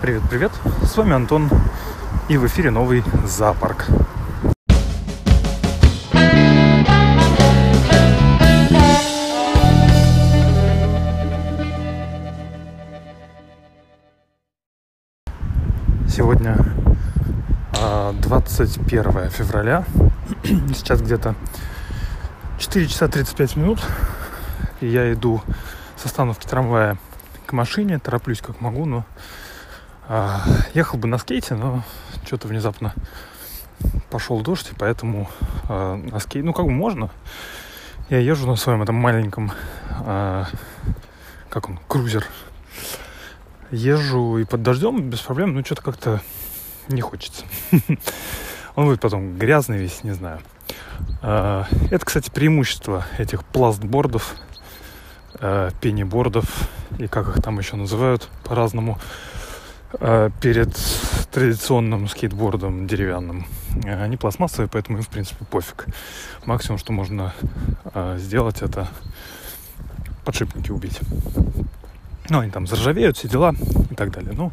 Привет-привет, с вами Антон, и в эфире новый зоопарк. Сегодня 21 а, февраля, сейчас где-то 4 часа 35 минут, и я иду с остановки трамвая к машине, тороплюсь как могу, но ехал бы на скейте, но что-то внезапно пошел дождь, и поэтому а, на скейте, ну как бы можно. Я езжу на своем этом маленьком, а, как он, крузер. Езжу и под дождем без проблем, но что-то как-то не хочется. Он будет потом грязный весь, не знаю. А, это, кстати, преимущество этих пластбордов э, пенибордов и как их там еще называют по-разному э, перед традиционным скейтбордом деревянным. Э, они пластмассовые, поэтому им, в принципе, пофиг. Максимум, что можно э, сделать, это подшипники убить. Ну, они там заржавеют, все дела и так далее. Ну,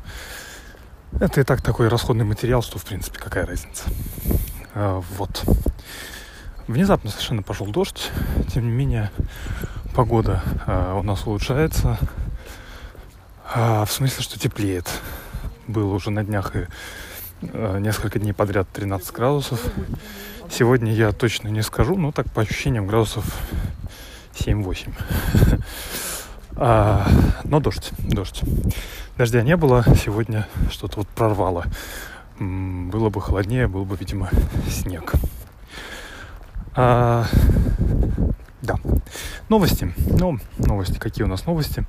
это и так такой расходный материал, что, в принципе, какая разница. Вот. Внезапно совершенно пошел дождь. Тем не менее, погода а, у нас улучшается. А, в смысле, что теплеет. Было уже на днях и а, несколько дней подряд 13 градусов. Сегодня я точно не скажу, но так по ощущениям градусов 7-8. А, но дождь, дождь. Дождя не было, сегодня что-то вот прорвало. Было бы холоднее, был бы, видимо, снег. А, да. Новости. Ну, новости. Какие у нас новости?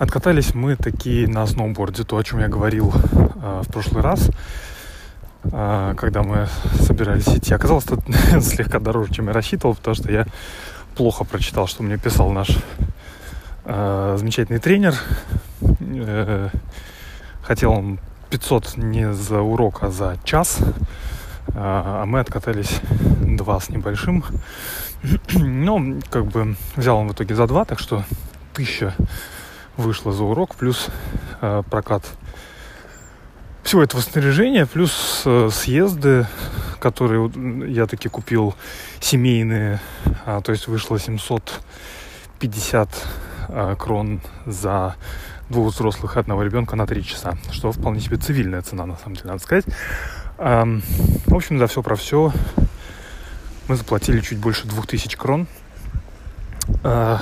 Откатались мы такие на сноуборде, то, о чем я говорил э, в прошлый раз, э, когда мы собирались идти. Оказалось, это слегка дороже, чем я рассчитывал, потому что я плохо прочитал, что мне писал наш э, замечательный тренер. Э, хотел он 500 не за урок, а за час. А, а мы откатались два с небольшим. Ну, как бы взял он в итоге за два, так что тысяча вышла за урок, плюс э, прокат всего этого снаряжения, плюс э, съезды, которые я таки купил семейные, а, то есть вышло 750 а, крон за двух взрослых и одного ребенка на три часа, что вполне себе цивильная цена, на самом деле, надо сказать. В общем, за все про все мы заплатили чуть больше 2000 крон. А,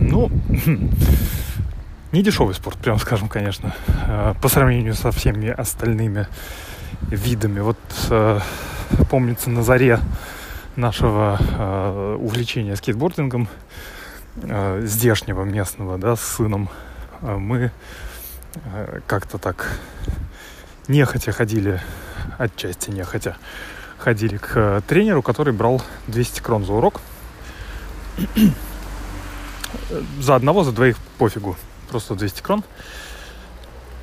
ну, не дешевый спорт, прям скажем, конечно, а, по сравнению со всеми остальными видами. Вот а, помнится на заре нашего увлечения скейтбордингом здешнего местного, да, с сыном, мы как-то так нехотя ходили отчасти нехотя, ходили к э, тренеру, который брал 200 крон за урок. за одного, за двоих пофигу. Просто 200 крон.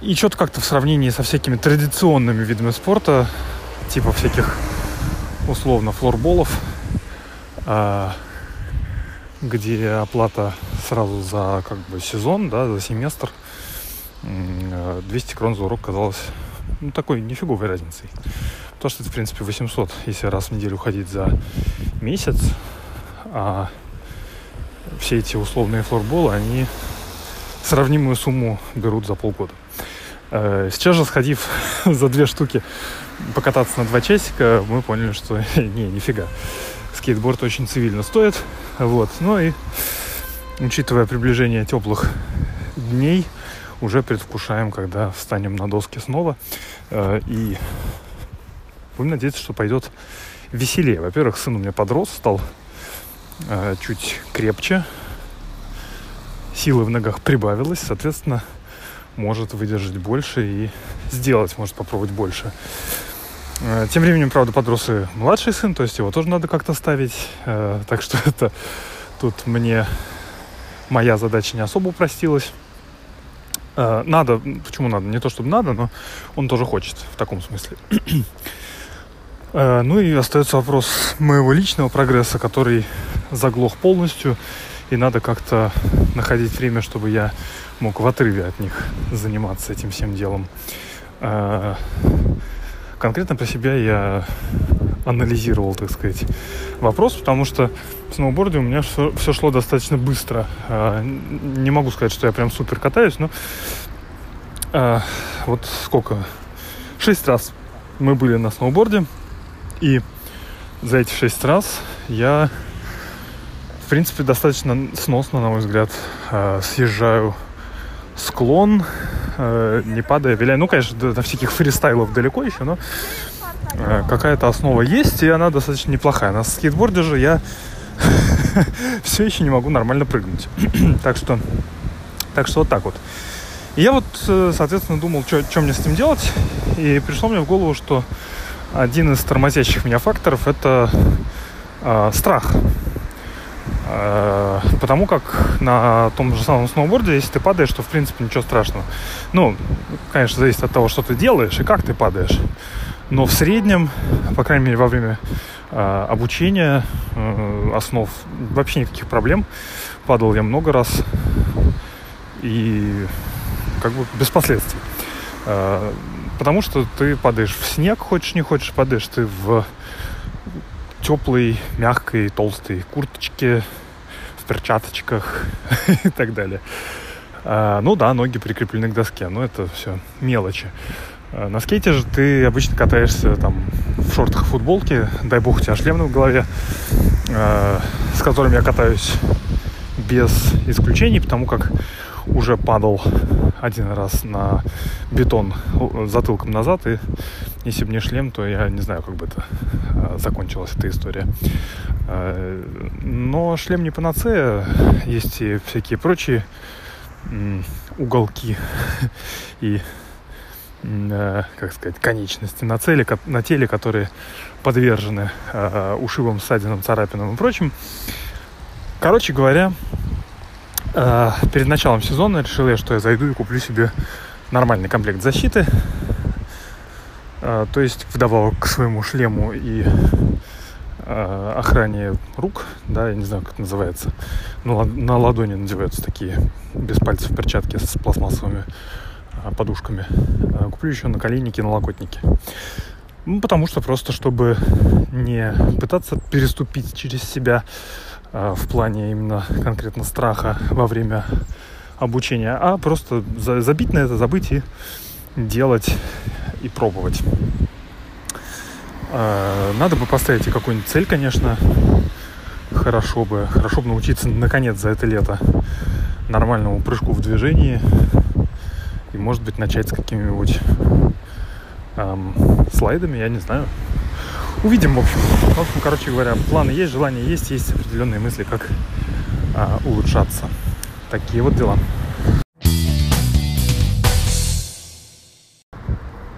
И что-то как-то в сравнении со всякими традиционными видами спорта, типа всяких условно флорболов, а, где оплата сразу за как бы сезон, да, за семестр, 200 э, крон за урок казалось ну, такой нифиговой разницей. То, что это, в принципе, 800, если раз в неделю ходить за месяц, а все эти условные флорболы, они сравнимую сумму берут за полгода. Э, сейчас же, сходив за две штуки покататься на два часика, мы поняли, что не, нифига. Скейтборд очень цивильно стоит. Вот. Ну и учитывая приближение теплых дней, уже предвкушаем, когда встанем на доски снова. Э, и будем надеяться, что пойдет веселее. Во-первых, сын у меня подрос, стал э, чуть крепче, силы в ногах прибавилось, соответственно, может выдержать больше и сделать, может попробовать больше. Э, тем временем, правда, подрос и младший сын, то есть его тоже надо как-то ставить. Так что это тут мне моя задача не особо упростилась. Э, надо, почему надо? Не то, чтобы надо, но он тоже хочет в таком смысле. Э, ну и остается вопрос моего личного прогресса, который заглох полностью и надо как-то находить время, чтобы я мог в отрыве от них заниматься этим всем делом. А, конкретно про себя я анализировал, так сказать, вопрос, потому что в сноуборде у меня все, все шло достаточно быстро. А, не могу сказать, что я прям супер катаюсь, но а, вот сколько? Шесть раз мы были на сноуборде, и за эти шесть раз я, в принципе, достаточно сносно, на мой взгляд, а, съезжаю склон, а, не падая, виляя. Ну, конечно, до, всяких фристайлов далеко еще, но а, какая-то основа есть, и она достаточно неплохая. На скейтборде же я все еще не могу нормально прыгнуть. так что, так что вот так вот. И я вот, э, соответственно, думал, что мне с этим делать. И пришло мне в голову, что один из тормозящих меня факторов это э, страх. Э, потому как на том же самом сноуборде, если ты падаешь, то в принципе ничего страшного. Ну, конечно, зависит от того, что ты делаешь и как ты падаешь. Но в среднем, по крайней мере, во время э, обучения э, основ вообще никаких проблем. Падал я много раз. И как бы без последствий. Потому что ты падаешь в снег, хочешь не хочешь, падаешь ты в теплой, мягкой, толстой курточке, в перчаточках и так далее. А, ну да, ноги прикреплены к доске, но это все мелочи. А, на скейте же ты обычно катаешься там в шортах и футболке, дай бог у тебя шлем в голове, с которым я катаюсь без исключений, потому как уже падал один раз на бетон затылком назад, и если бы не шлем, то я не знаю, как бы это а, закончилась эта история. А, но шлем не панацея, есть и всякие прочие уголки и как сказать, конечности на, цели, на теле, которые подвержены э, ушибам, ссадинам, царапинам и прочим. Короче говоря, Э, перед началом сезона решил я, что я зайду и куплю себе нормальный комплект защиты. Э, то есть вдобавок к своему шлему и э, охране рук, да, я не знаю, как это называется. Но на ладони надеваются такие без пальцев перчатки с пластмассовыми подушками. Куплю еще наколенники и налокотники. Ну, потому что просто, чтобы не пытаться переступить через себя в плане именно конкретно страха во время обучения, а просто забить на это, забыть и делать и пробовать. Э, надо бы поставить и какую-нибудь цель, конечно. Хорошо бы, хорошо бы научиться наконец за это лето нормальному прыжку в движении и, может быть, начать с какими-нибудь эм, слайдами, я не знаю. Увидим, в общем. В общем, короче говоря, планы есть, желания есть, есть определенные мысли, как а, улучшаться. Такие вот дела.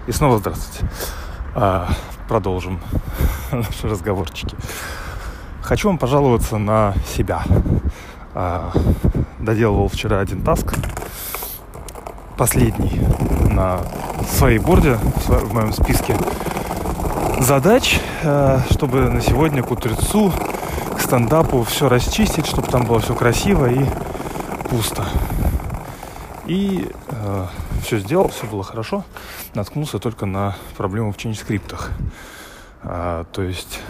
И снова здравствуйте. А, продолжим наши разговорчики. Хочу вам пожаловаться на себя. А, доделывал вчера один таск. Последний на своей борде, в моем списке задач, чтобы на сегодня к утрецу, к стендапу все расчистить, чтобы там было все красиво и пусто. И э, все сделал, все было хорошо. Наткнулся только на проблему в change скриптах. А, то есть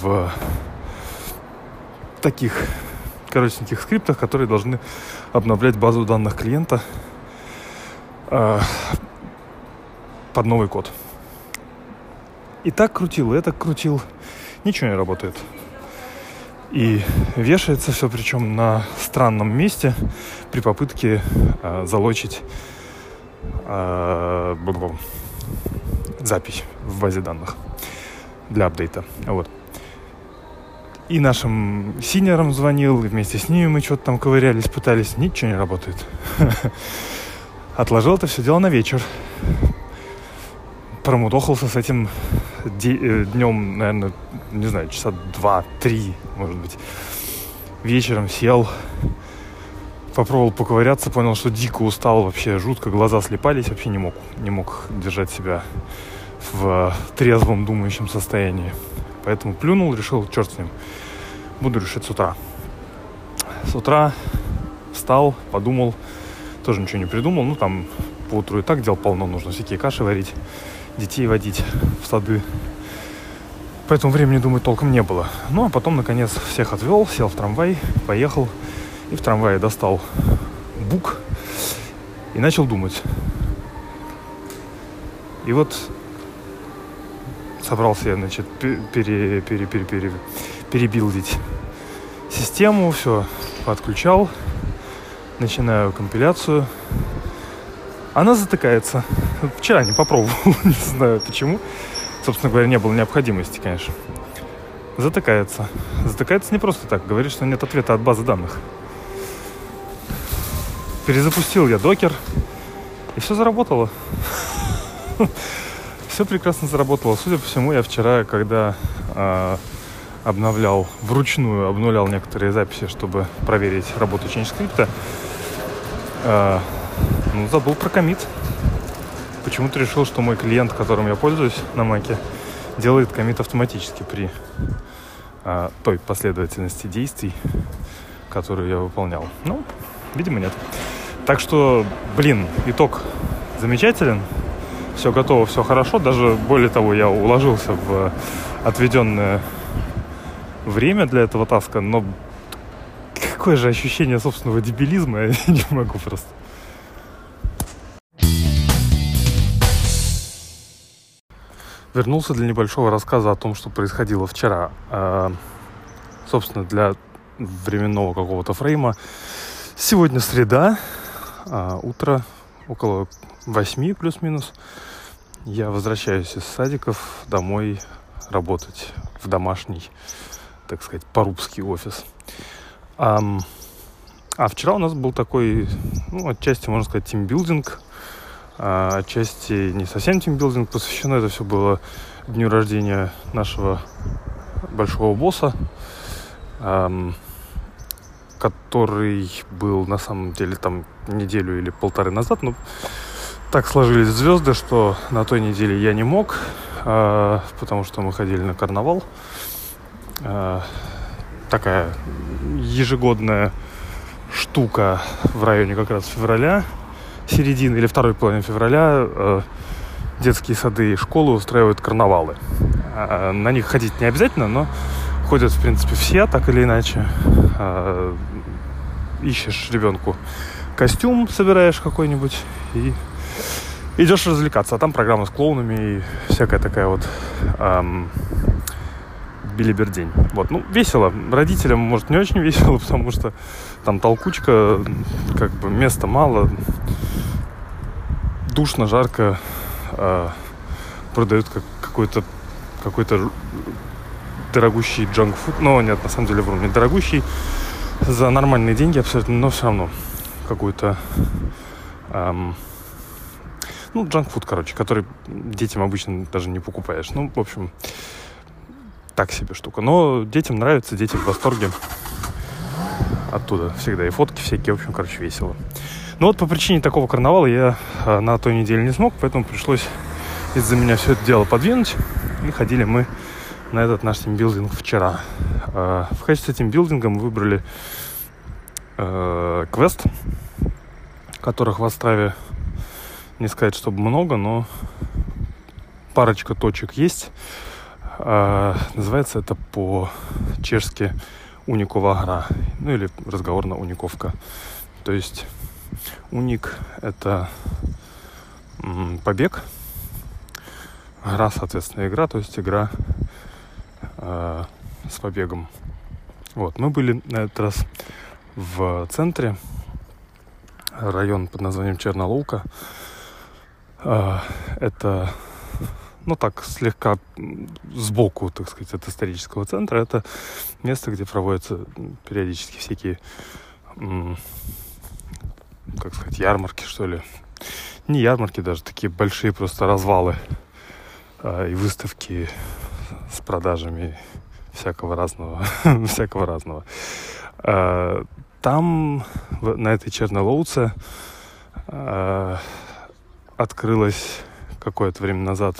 в таких коротеньких скриптах, которые должны обновлять базу данных клиента э, под новый код. И так крутил, и это крутил. Ничего не работает. И вешается все, причем на странном месте при попытке э, залочить э, запись в базе данных для апдейта. Вот. И нашим синерам звонил, и вместе с ними мы что-то там ковырялись, пытались. Ничего не работает. Отложил это все дело на вечер промудохался с этим днем, наверное, не знаю, часа два-три, может быть. Вечером сел, попробовал поковыряться, понял, что дико устал вообще, жутко, глаза слепались, вообще не мог, не мог держать себя в трезвом думающем состоянии. Поэтому плюнул, решил, черт с ним, буду решить с утра. с утра встал, подумал, тоже ничего не придумал. Ну, там по и так дел полно, нужно всякие каши варить, детей водить в сады. Поэтому времени думать толком не было. Ну, а потом, наконец, всех отвел, сел в трамвай, поехал. И в трамвае достал бук и начал думать. И вот собрался я, значит, пере, пере, пере, пере, перебилдить систему, все подключал, начинаю компиляцию. Она затыкается. Вчера не попробовал, не знаю почему. Собственно говоря, не было необходимости, конечно. Затыкается. Затыкается не просто так. Говорит, что нет ответа от базы данных. Перезапустил я докер, и все заработало. Все прекрасно заработало. Судя по всему, я вчера, когда э, обновлял, вручную обнулял некоторые записи, чтобы проверить работу change скрипта, э, ну, забыл про комит. Почему-то решил, что мой клиент, которым я пользуюсь на Маке, делает комит автоматически при э, той последовательности действий, которую я выполнял. Ну, видимо, нет. Так что, блин, итог замечателен. Все готово, все хорошо. Даже более того, я уложился в отведенное время для этого таска, но какое же ощущение собственного дебилизма, я не могу просто. Вернулся для небольшого рассказа о том, что происходило вчера. А, собственно, для временного какого-то фрейма. Сегодня среда, а, утро, около восьми плюс-минус. Я возвращаюсь из садиков домой работать в домашний так сказать, порубский офис. А, а вчера у нас был такой, ну, отчасти, можно сказать, тимбилдинг, отчасти не совсем тимбилдинг, посвящено это все было дню рождения нашего большого босса, который был на самом деле там неделю или полторы назад, но так сложились звезды, что на той неделе я не мог, э, потому что мы ходили на карнавал. Э, такая ежегодная штука в районе как раз февраля, середины или второй половины февраля э, детские сады и школы устраивают карнавалы. Э, на них ходить не обязательно, но ходят, в принципе, все, так или иначе. Э, ищешь ребенку костюм, собираешь какой-нибудь и идешь развлекаться. А там программа с клоунами и всякая такая вот эм, билибердень. Вот, ну, весело. Родителям, может, не очень весело, потому что там толкучка, как бы места мало, душно, жарко, э, продают как какой-то какой-то дорогущий джанкфуд. Но нет, на самом деле, вру, не дорогущий. За нормальные деньги абсолютно, но все равно какой-то эм, ну, джанкфуд, короче, который детям обычно даже не покупаешь. Ну, в общем, так себе штука. Но детям нравится, дети в восторге оттуда всегда. И фотки всякие, в общем, короче, весело. Но вот по причине такого карнавала я а, на той неделе не смог, поэтому пришлось из-за меня все это дело подвинуть. И ходили мы на этот наш тимбилдинг вчера. А, в качестве тимбилдинга мы выбрали э, квест, которых в Острове не сказать, чтобы много, но парочка точек есть. А, называется это по-чешски уникова гра, ну или разговорно униковка. То есть уник — это побег, гра, соответственно, игра, то есть игра э, с побегом. Вот, мы были на этот раз в центре, район под названием Чернолука. Э, это ну так, слегка сбоку, так сказать, от исторического центра. Это место, где проводятся периодически всякие, как сказать, ярмарки, что ли. Не ярмарки даже, такие большие просто развалы а, и выставки с продажами всякого разного, всякого разного. А, там, на этой Чернолоуце, а, открылась какое-то время назад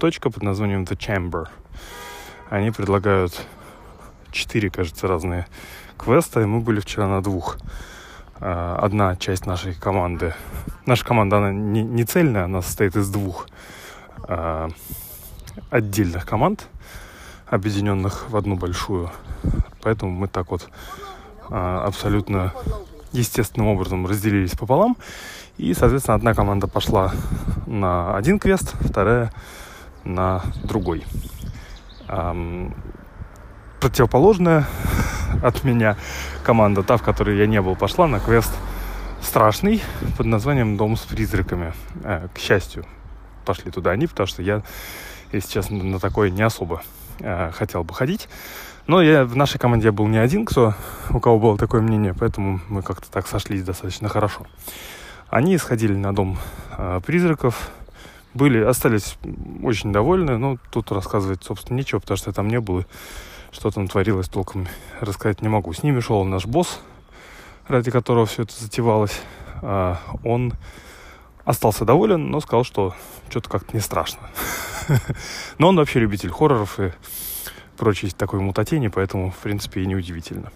точка под названием The Chamber. Они предлагают четыре, кажется, разные квеста, и мы были вчера на двух. А, одна часть нашей команды, наша команда, она не, цельная, она состоит из двух а, отдельных команд, объединенных в одну большую. Поэтому мы так вот а, абсолютно естественным образом разделились пополам. И, соответственно, одна команда пошла на один квест, вторая на другой. Противоположная от меня команда, та, в которой я не был, пошла на квест страшный под названием «Дом с призраками». Э, к счастью, пошли туда они, потому что я, если честно, на такое не особо э, хотел бы ходить. Но я в нашей команде был не один, кто, у кого было такое мнение, поэтому мы как-то так сошлись достаточно хорошо. Они сходили на дом э, призраков, были, остались очень довольны, но тут рассказывать, собственно, нечего, потому что я там не был, и что там творилось, толком рассказать не могу. С ними шел наш босс, ради которого все это затевалось. Э, он остался доволен, но сказал, что что-то как-то не страшно. Но он вообще любитель хорроров и прочей такой мутатени, поэтому, в принципе, и неудивительно.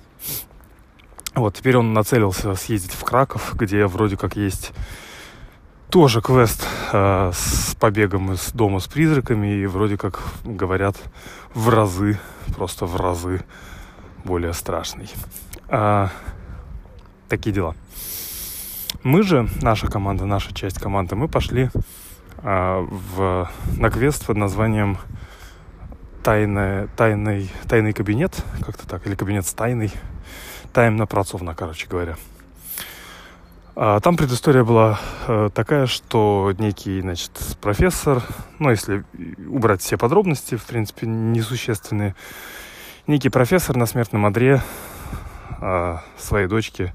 Вот, теперь он нацелился съездить в Краков, где вроде как есть тоже квест э, с побегом из дома с призраками, и вроде как говорят в разы, просто в разы более страшный. А, такие дела. Мы же, наша команда, наша часть команды, мы пошли а, в, на квест под названием тайная, тайный, тайный кабинет, как-то так, или кабинет с тайной, таемно працовно, короче говоря. А там предыстория была э, такая, что некий, значит, профессор, ну, если убрать все подробности, в принципе, несущественные, некий профессор на смертном одре э, своей дочке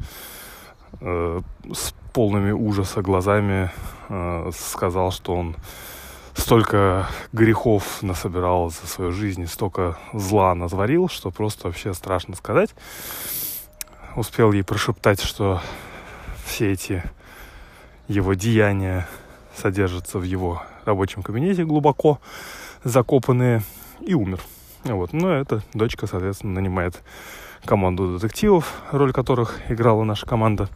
э, с полными ужаса глазами э, сказал, что он столько грехов насобирал за свою жизнь, столько зла натворил, что просто вообще страшно сказать. Успел ей прошептать, что все эти его деяния содержатся в его рабочем кабинете глубоко закопанные, и умер. Вот. Но эта дочка, соответственно, нанимает команду детективов, роль которых играла наша команда,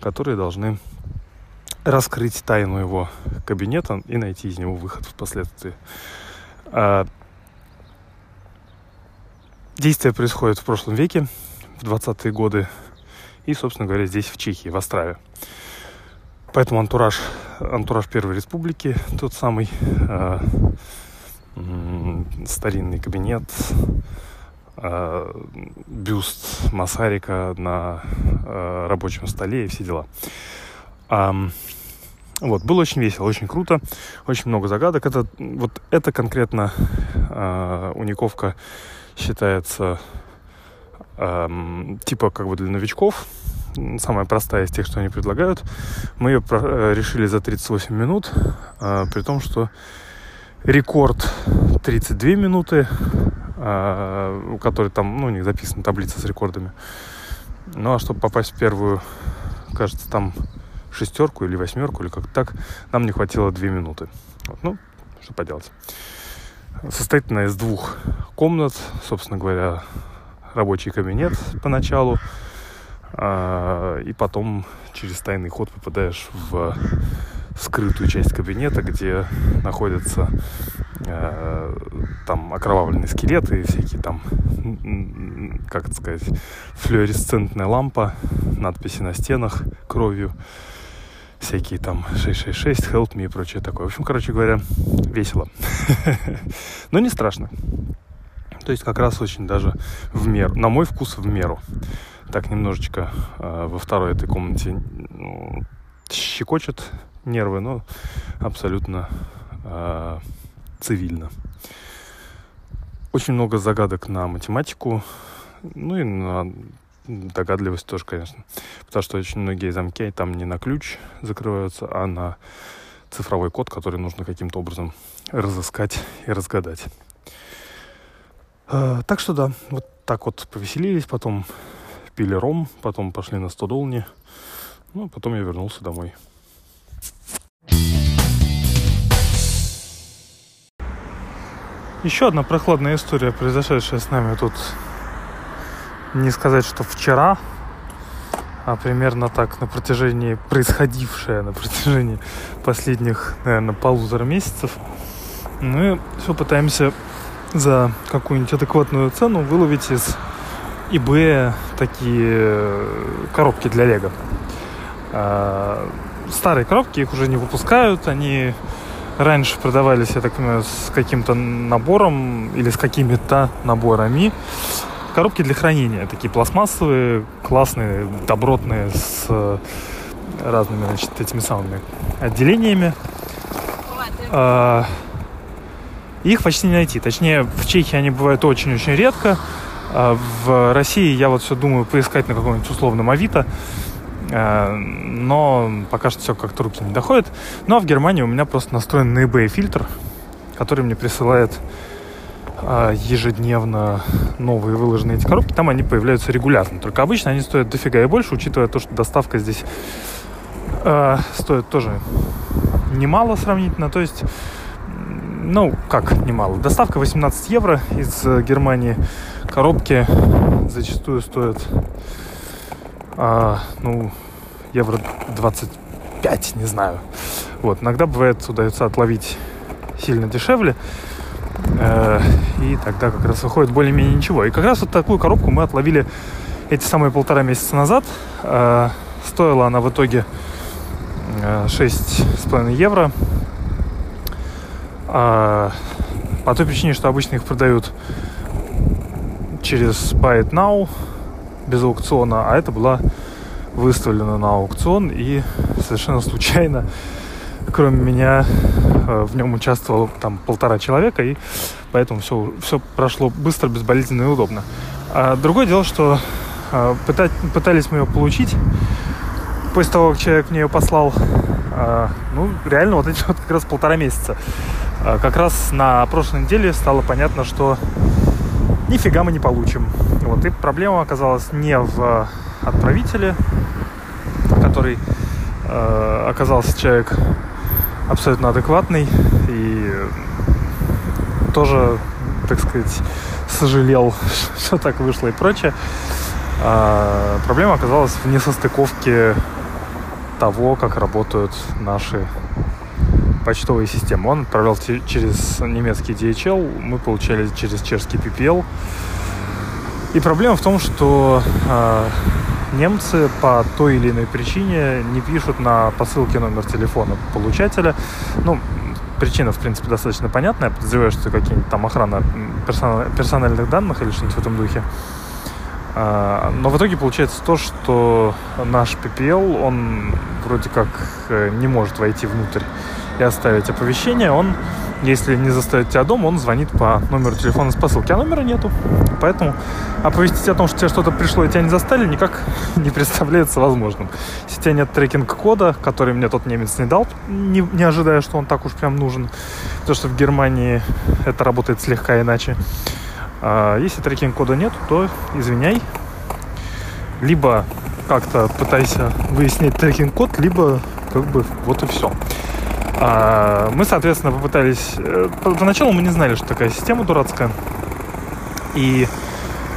которые должны раскрыть тайну его кабинета и найти из него выход впоследствии. А, действие происходит в прошлом веке, в 20-е годы, и, собственно говоря, здесь, в Чехии, в Острове. Поэтому антураж, антураж Первой Республики, тот самый э, старинный кабинет, э, бюст Масарика на э, рабочем столе и все дела. Вот, было очень весело, очень круто, очень много загадок. Это, вот это конкретно э, униковка считается э, типа как бы для новичков, самая простая из тех, что они предлагают. Мы ее э, решили за 38 минут, э, при том, что рекорд 32 минуты, э, у которой там, ну, не записана таблица с рекордами. Ну, а чтобы попасть в первую, кажется, там шестерку или восьмерку, или как так, нам не хватило две минуты. Вот, ну, что поделать. Состоит она из двух комнат, собственно говоря, рабочий кабинет поначалу, а, и потом через тайный ход попадаешь в скрытую часть кабинета, где находятся э, там окровавленные скелеты и всякие там, как это сказать, флуоресцентная лампа, надписи на стенах кровью всякие там 666, help me и прочее такое. В общем, короче говоря, весело. Но не страшно. То есть как раз очень даже в меру, на мой вкус в меру. Так немножечко э, во второй этой комнате ну, щекочет нервы, но абсолютно э, цивильно. Очень много загадок на математику, ну и на догадливость тоже, конечно. Потому что очень многие замки там не на ключ закрываются, а на цифровой код, который нужно каким-то образом разыскать и разгадать. А, так что да, вот так вот повеселились, потом пили ром, потом пошли на стодолни, ну, потом я вернулся домой. Еще одна прохладная история, произошедшая с нами тут не сказать, что вчера, а примерно так на протяжении, происходившее на протяжении последних, наверное, полутора месяцев. Мы все пытаемся за какую-нибудь адекватную цену выловить из eBay такие э, коробки для Лего. А, старые коробки, их уже не выпускают, они раньше продавались, я так понимаю, с каким-то набором или с какими-то наборами. Коробки для хранения, такие пластмассовые, классные, добротные, с э, разными, значит, этими самыми отделениями. Их почти не найти. Точнее, в Чехии они бывают очень-очень редко. А в России я вот все думаю поискать на каком-нибудь условном Авито. А, но пока что все как-то руки не доходят. Ну а в Германии у меня просто настроен на eBay фильтр, который мне присылает а, ежедневно новые выложенные эти коробки. Там они появляются регулярно. Только обычно они стоят дофига и больше, учитывая то, что доставка здесь стоит тоже немало сравнительно. То есть ну, как немало. Доставка 18 евро из э, Германии. Коробки зачастую стоят, а, ну, евро 25, не знаю. Вот, иногда бывает удается отловить сильно дешевле. Э, и тогда как раз выходит более-менее ничего. И как раз вот такую коробку мы отловили эти самые полтора месяца назад. Э, стоила она в итоге э, 6,5 евро. А, по той причине, что обычно их продают через Buy It Now без аукциона, а это была выставлена на аукцион и совершенно случайно, кроме меня, э, в нем участвовало там полтора человека, и поэтому все, все прошло быстро, безболезненно и удобно. А другое дело, что э, пытать, пытались мы ее получить после того, как человек мне ее послал, э, ну, реально вот эти вот как раз полтора месяца. А, как раз на прошлой неделе стало понятно, что нифига мы не получим. Вот. И проблема оказалась не в отправителе, который э, оказался человек абсолютно адекватный и тоже, так сказать, сожалел, что так вышло и прочее. А проблема оказалась в несостыковке того, как работают наши почтовые системы. Он отправлял через немецкий DHL, мы получали через чешский PPL. И проблема в том, что э, немцы по той или иной причине не пишут на посылке номер телефона получателя. Ну, причина, в принципе, достаточно понятная. Я подозреваю, что какие-нибудь там охрана персональных данных или что-нибудь в этом духе. А, но в итоге получается то, что наш PPL, он вроде как э, не может войти внутрь и оставить оповещение, он, если не заставит тебя дома, он звонит по номеру телефона с посылки, а номера нету. Поэтому оповестить о том, что тебе что-то пришло и тебя не застали, никак не представляется возможным. Если у тебя нет трекинг-кода, который мне тот немец не дал, не, не ожидая, что он так уж прям нужен, то что в Германии это работает слегка иначе. А если трекинг-кода нет, то извиняй. Либо как-то пытайся выяснить трекинг-код, либо как бы вот и все. А, мы, соответственно, попытались... Э, поначалу мы не знали, что такая система дурацкая. И,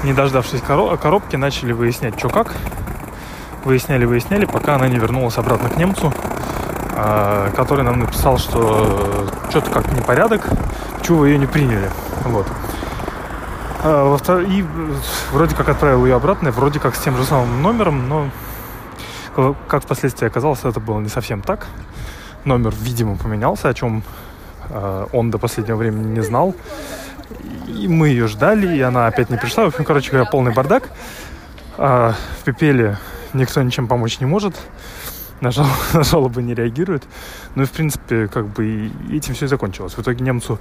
не дождавшись коробки, начали выяснять, что как. Выясняли, выясняли, пока она не вернулась обратно к немцу, а, который нам написал, что что-то как непорядок, почему вы ее не приняли. Вот. А, и вроде как отправил ее обратно, вроде как с тем же самым номером, но как впоследствии оказалось, это было не совсем так номер, видимо, поменялся, о чем э, он до последнего времени не знал. И мы ее ждали, и она опять не пришла. В общем, короче говоря, полный бардак. А в Пепеле никто ничем помочь не может. На, жал, на жалобы не реагирует. Ну и, в принципе, как бы этим все и закончилось. В итоге немцу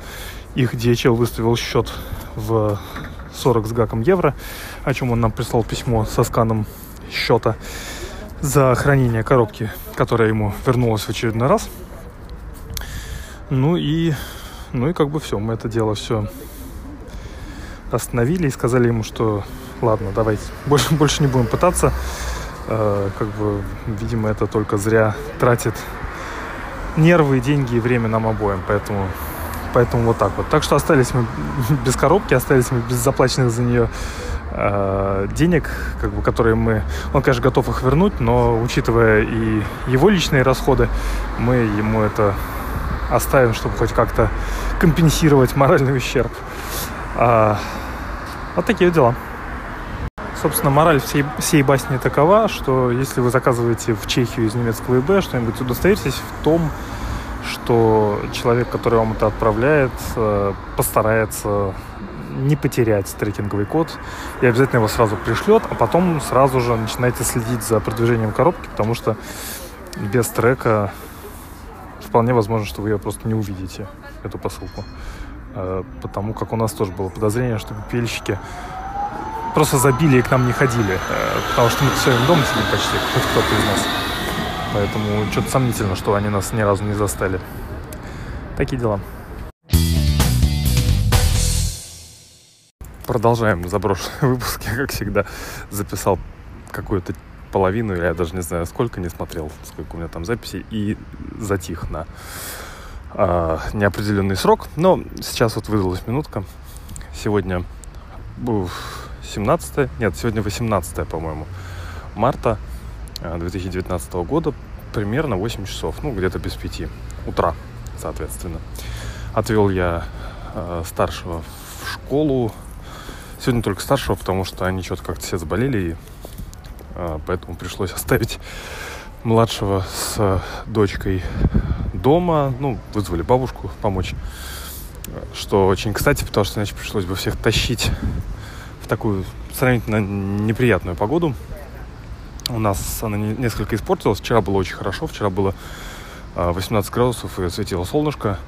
их DHL выставил счет в 40 с гаком евро, о чем он нам прислал письмо со сканом счета за хранение коробки, которая ему вернулась в очередной раз. Ну и, ну и как бы все, мы это дело все остановили и сказали ему, что ладно, давайте, больше, больше не будем пытаться. Э, как бы, видимо, это только зря тратит нервы, деньги и время нам обоим, поэтому, поэтому вот так вот. Так что остались мы без коробки, остались мы без заплаченных за нее э, денег, как бы, которые мы... Он, конечно, готов их вернуть, но учитывая и его личные расходы, мы ему это оставим, чтобы хоть как-то компенсировать моральный ущерб. А, вот такие дела. Собственно, мораль всей, всей басни такова, что если вы заказываете в Чехию из немецкого ИБ что-нибудь, удостоверьтесь в том, что человек, который вам это отправляет, э, постарается не потерять трекинговый код и обязательно его сразу пришлет, а потом сразу же начинайте следить за продвижением коробки, потому что без трека вполне возможно, что вы ее просто не увидите, эту посылку. Э, потому как у нас тоже было подозрение, что пельщики просто забили и к нам не ходили, э, потому что мы в своем доме сидим почти, хоть кто-то из нас. Поэтому что-то сомнительно, что они нас ни разу не застали. Такие дела. Продолжаем заброшенный выпуск. Я, как всегда, записал какую-то половину, я даже не знаю сколько, не смотрел, сколько у меня там записей, и затих на э, неопределенный срок. Но сейчас вот выдалась минутка. Сегодня 17 нет, сегодня 18 по-моему, марта 2019 года, примерно 8 часов, ну, где-то без 5 утра, соответственно. Отвел я э, старшего в школу, Сегодня только старшего, потому что они что-то как-то все заболели, и а, поэтому пришлось оставить младшего с дочкой дома. Ну, вызвали бабушку помочь. Что очень кстати, потому что иначе пришлось бы всех тащить в такую сравнительно неприятную погоду. У нас она несколько испортилась. Вчера было очень хорошо. Вчера было 18 а, градусов и светило солнышко.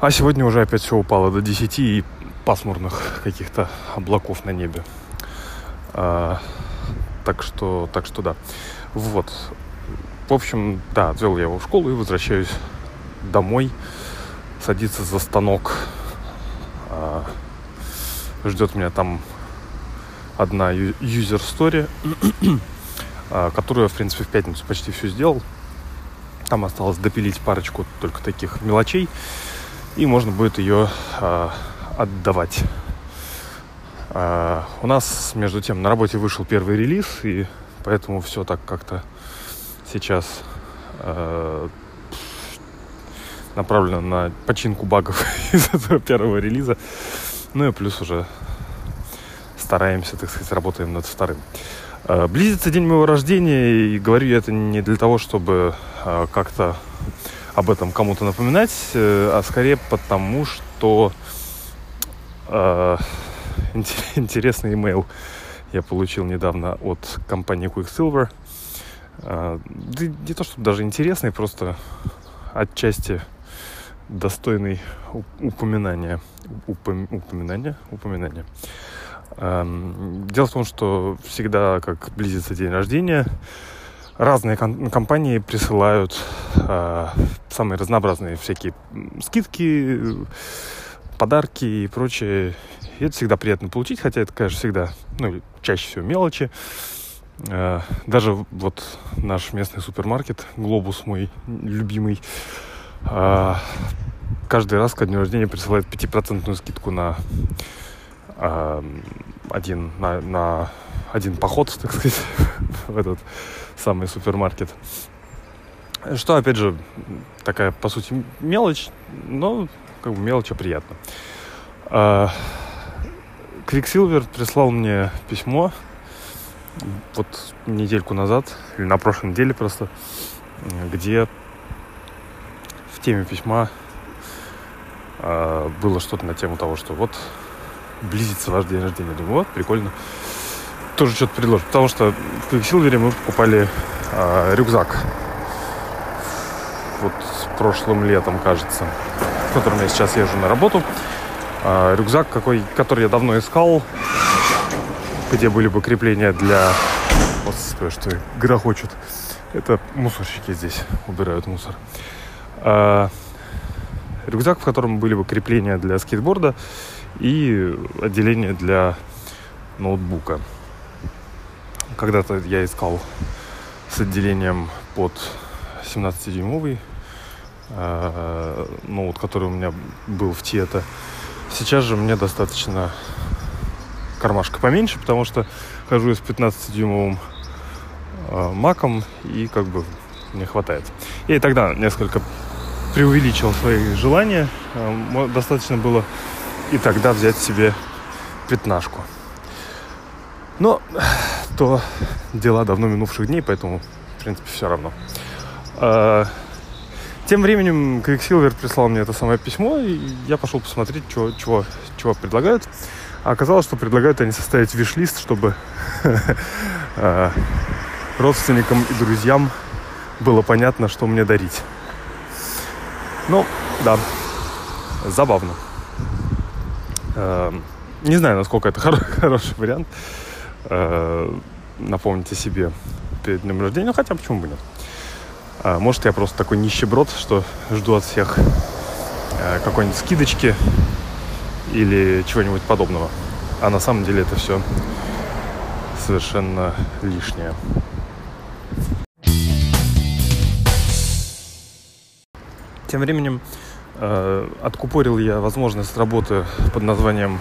А сегодня уже опять все упало до 10 и пасмурных каких-то облаков на небе. А, так что, так что да. Вот. В общем, да, отвел я его в школу и возвращаюсь домой. Садиться за станок. А, ждет меня там одна user story, а, которую я, в принципе, в пятницу почти все сделал. Там осталось допилить парочку только таких мелочей. И можно будет ее отдавать. А, у нас, между тем, на работе вышел первый релиз, и поэтому все так как-то сейчас а, направлено на починку багов из этого первого релиза. Ну и плюс уже стараемся, так сказать, работаем над вторым. А, близится день моего рождения, и говорю я это не для того, чтобы а, как-то об этом кому-то напоминать, э, а скорее потому, что э, интересный имейл я получил недавно от компании Quicksilver. Э, не то, чтобы даже интересный, просто отчасти достойный упоминания. Упом, упоминания? Упоминания. Эм, дело в том, что всегда, как близится день рождения, разные ком- компании присылают э, самые разнообразные всякие скидки, подарки и прочее. И это всегда приятно получить, хотя это, конечно, всегда, ну, чаще всего мелочи. Э, даже вот наш местный супермаркет, Глобус мой любимый, э, каждый раз ко дню рождения присылает 5% скидку на э, один, на, на один поход, так сказать, в этот самый супермаркет. Что, опять же, такая, по сути, мелочь, но как бы мелочь, а приятно. Квиксилвер прислал мне письмо вот недельку назад, или на прошлой неделе просто, где в теме письма э, было что-то на тему того, что вот близится ваш день рождения. Думаю, вот, прикольно. Тоже что-то предложу. Потому что в Квиксилвере мы покупали э, рюкзак. Вот прошлым летом, кажется в котором я сейчас езжу на работу. А, рюкзак, какой, который я давно искал, где были бы крепления для... Вот что грохочут. Это мусорщики здесь убирают мусор. А, рюкзак, в котором были бы крепления для скейтборда и отделение для ноутбука. Когда-то я искал с отделением под 17-дюймовый э, ноут, который у меня был в Тета. Сейчас же мне достаточно кармашка поменьше, потому что хожу я с 15-дюймовым э, маком, и как бы не хватает. Я и тогда несколько преувеличил свои желания. Э, достаточно было и тогда взять себе пятнашку. Но то дела давно минувших дней, поэтому, в принципе, все равно. Тем временем Quicksilver прислал мне это самое письмо, и я пошел посмотреть, чего, чего, чего предлагают. А оказалось, что предлагают они составить виш-лист, чтобы э, родственникам и друзьям было понятно, что мне дарить. Ну, да, забавно. Эм, не знаю, насколько это хороший вариант. Э, напомните себе перед днем рождения, ну хотя почему бы нет. А, может, я просто такой нищеброд, что жду от всех э, какой-нибудь скидочки или чего-нибудь подобного. А на самом деле это все совершенно лишнее. Тем временем э, откупорил я возможность работы под названием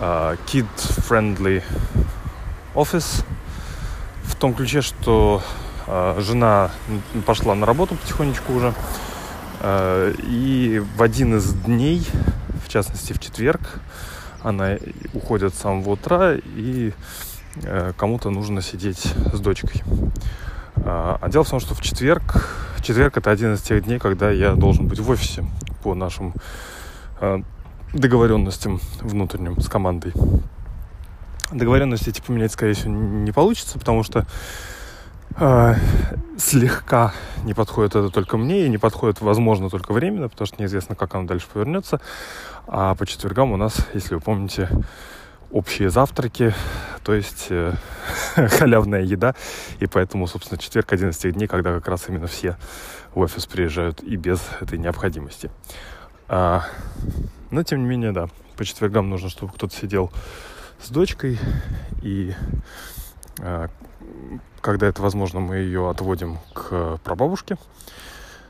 э, Kid Friendly Office в том ключе, что жена пошла на работу потихонечку уже. Э, и в один из дней, в частности в четверг, она уходит с самого утра, и э, кому-то нужно сидеть с дочкой. А, дело в том, что в четверг, четверг это один из тех дней, когда я должен быть в офисе по нашим э, договоренностям внутренним с командой. Договоренности эти поменять, скорее всего, не получится, потому что э, слегка не подходит это только мне, и не подходит, возможно, только временно, потому что неизвестно, как оно дальше повернется. А по четвергам у нас, если вы помните, общие завтраки, то есть э, халявная еда. И поэтому, собственно, четверг один из тех дней, когда как раз именно все в офис приезжают и без этой необходимости. А, но, тем не менее, да, по четвергам нужно, чтобы кто-то сидел с дочкой. И а, когда это возможно, мы ее отводим к прабабушке.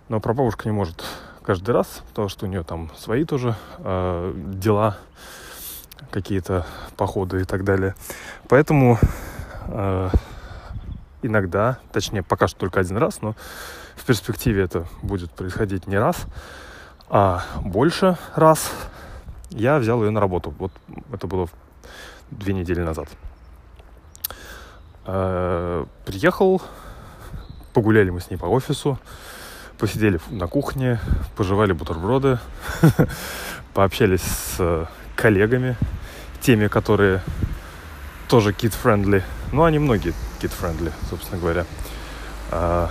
Но прабабушка не может каждый раз, потому что у нее там свои тоже э, дела какие-то походы и так далее. Поэтому э, иногда, точнее, пока что только один раз, но в перспективе это будет происходить не раз, а больше раз, я взял ее на работу. Вот это было две недели назад. Э, приехал, погуляли мы с ней по офису, посидели на кухне, пожевали бутерброды, пообщались с коллегами, теми, которые тоже kid-friendly. Ну, они многие kid-friendly, собственно говоря. А,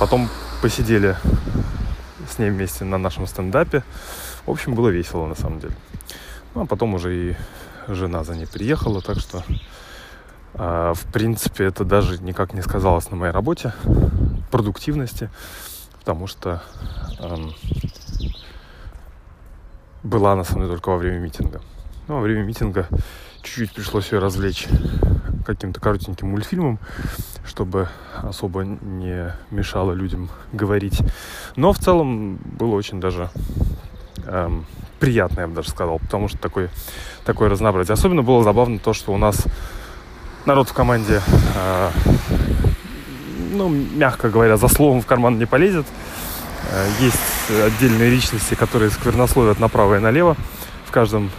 потом посидели с ней вместе на нашем стендапе. В общем, было весело на самом деле. Ну, а потом уже и жена за ней приехала, так что, в принципе, это даже никак не сказалось на моей работе, продуктивности, потому что эм, была на самом деле только во время митинга. Ну, во время митинга чуть-чуть пришлось ее развлечь каким-то коротеньким мультфильмом, чтобы особо не мешало людям говорить. Но в целом было очень даже эм, приятно, я бы даже сказал, потому что такой, такое разнообразие. Особенно было забавно то, что у нас народ в команде, э, ну, мягко говоря, за словом в карман не полезет. Э, есть отдельные личности, которые сквернословят направо и налево в каждом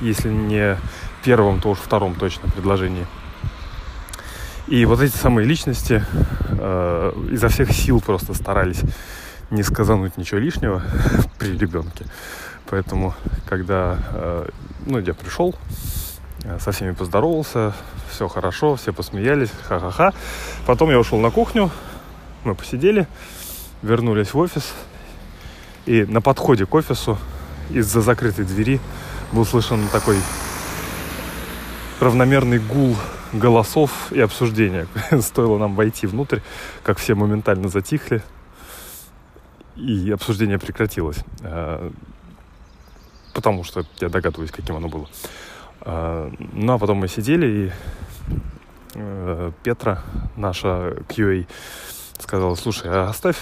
если не первом, то уж втором точно предложении. И вот эти самые личности э, изо всех сил просто старались не сказануть ничего лишнего при ребенке. Поэтому, когда э, ну, я пришел, со всеми поздоровался, все хорошо, все посмеялись, ха-ха-ха. Потом я ушел на кухню, мы посидели, вернулись в офис, и на подходе к офису из-за закрытой двери был слышен такой равномерный гул голосов и обсуждения. Стоило нам войти внутрь, как все моментально затихли, и обсуждение прекратилось. А, потому что я догадываюсь, каким оно было. А, ну, а потом мы сидели, и э, Петра, наша QA, сказала, слушай, а оставь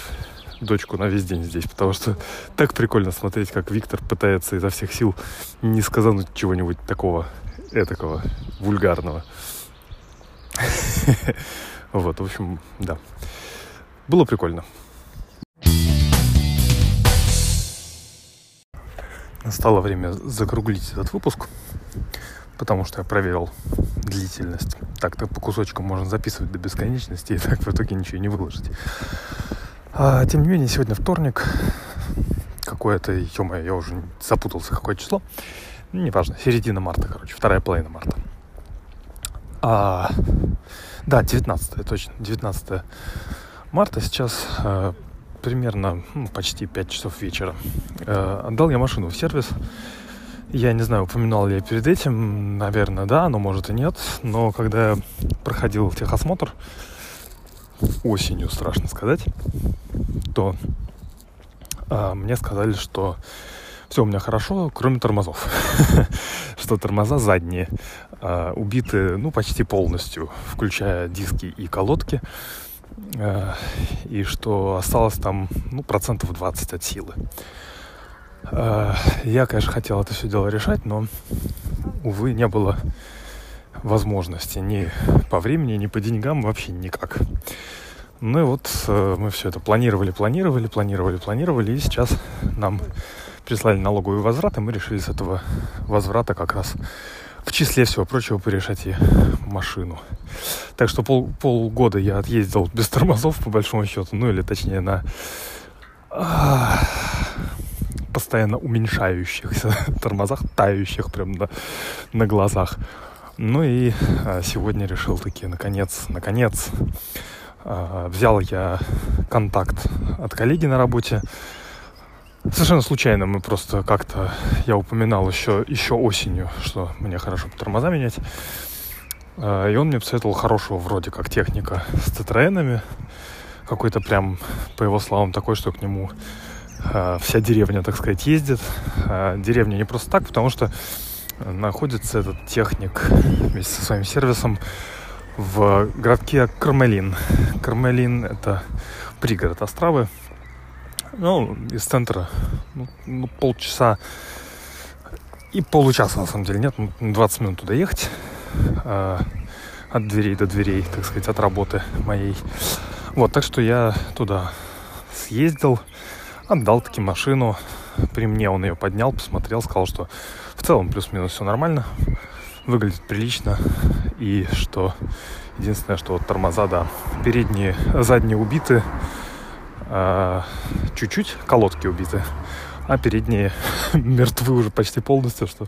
дочку на весь день здесь, потому что так прикольно смотреть, как Виктор пытается изо всех сил не сказануть чего-нибудь такого этакого вульгарного. Вот, в общем, да. Было прикольно. Настало время закруглить этот выпуск, потому что я проверил длительность. Так-то по кусочкам можно записывать до бесконечности, и так в итоге ничего не выложить. А, тем не менее, сегодня вторник. Какое-то, ё я уже запутался, какое число. Неважно, середина марта, короче, вторая половина марта. А, да, 19 точно, 19 марта. Сейчас э, примерно ну, почти 5 часов вечера. Э, отдал я машину в сервис. Я не знаю, упоминал ли я перед этим, наверное, да, но может и нет. Но когда я проходил техосмотр осенью, страшно сказать, то э, мне сказали, что все у меня хорошо, кроме тормозов. что тормоза задние э, убиты, ну, почти полностью, включая диски и колодки. Э, и что осталось там, ну, процентов 20 от силы. Э, я, конечно, хотел это все дело решать, но, увы, не было возможности ни по времени, ни по деньгам, вообще никак. Ну и вот э, мы все это планировали, планировали, планировали, планировали, и сейчас нам прислали налоговый возврат, и мы решили с этого возврата как раз в числе всего прочего порешать и машину. Так что пол, полгода я отъездил без тормозов, по большому счету, ну или точнее на постоянно уменьшающихся тормозах, тающих прям на, на глазах. Ну и а, сегодня решил таки, наконец, наконец, а, взял я контакт от коллеги на работе. Совершенно случайно мы просто как-то, я упоминал еще, еще осенью, что мне хорошо тормоза менять. А, и он мне посоветовал хорошего вроде как техника с тетренами. Какой-то прям, по его словам, такой, что к нему а, вся деревня, так сказать, ездит. А, деревня не просто так, потому что находится этот техник вместе со своим сервисом в городке Кармелин. Кармелин — это пригород Островы. Ну, из центра ну, ну, полчаса и получаса, на самом деле, нет, 20 минут туда ехать. Э, от дверей до дверей, так сказать, от работы моей. Вот, так что я туда съездил, отдал таки машину. При мне он ее поднял, посмотрел, сказал, что в целом плюс-минус все нормально, выглядит прилично. И что единственное, что вот тормоза, да, передние, задние убиты, э, чуть-чуть колодки убиты а передние мертвы уже почти полностью, что,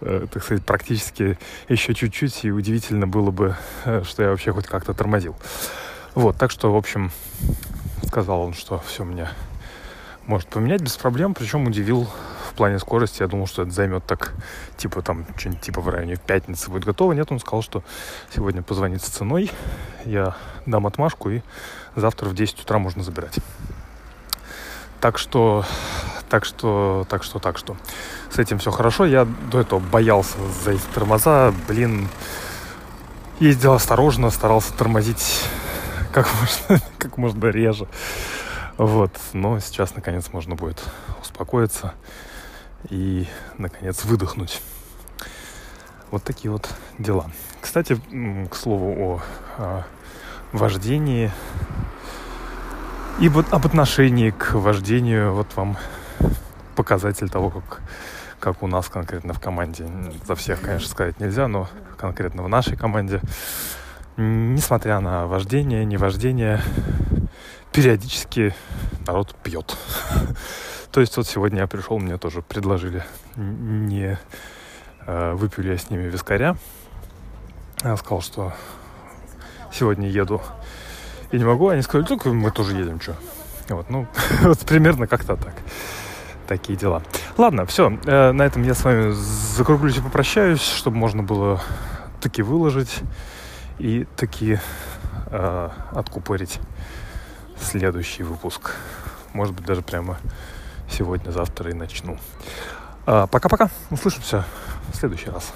э, так сказать, практически еще чуть-чуть, и удивительно было бы, э, что я вообще хоть как-то тормозил. Вот, так что, в общем, сказал он, что все мне может поменять без проблем, причем удивил в плане скорости. Я думал, что это займет так, типа там, что-нибудь типа в районе пятницы будет готово. Нет, он сказал, что сегодня позвонит с ценой, я дам отмашку, и завтра в 10 утра можно забирать. Так что, так что, так что, так что. С этим все хорошо. Я до этого боялся за эти тормоза. Блин, ездил осторожно, старался тормозить как можно, как можно реже. Вот. Но сейчас, наконец, можно будет успокоиться и, наконец, выдохнуть. Вот такие вот дела. Кстати, к слову о, о вождении и вот об отношении к вождению, вот вам показатель того, как, как у нас конкретно в команде. За всех, конечно, сказать нельзя, но конкретно в нашей команде, несмотря на вождение, не вождение, периодически народ пьет. То есть вот сегодня я пришел, мне тоже предложили не э, выпил я с ними вискаря. Я сказал, что сегодня еду и не могу. Они сказали, только мы тоже едем, что. Вот, ну, вот примерно как-то так. Такие дела. Ладно, все. Э, на этом я с вами закруглюсь и попрощаюсь, чтобы можно было таки выложить и таки э, откупорить следующий выпуск. Может быть, даже прямо сегодня, завтра и начну. Э, пока-пока. Услышимся в следующий раз.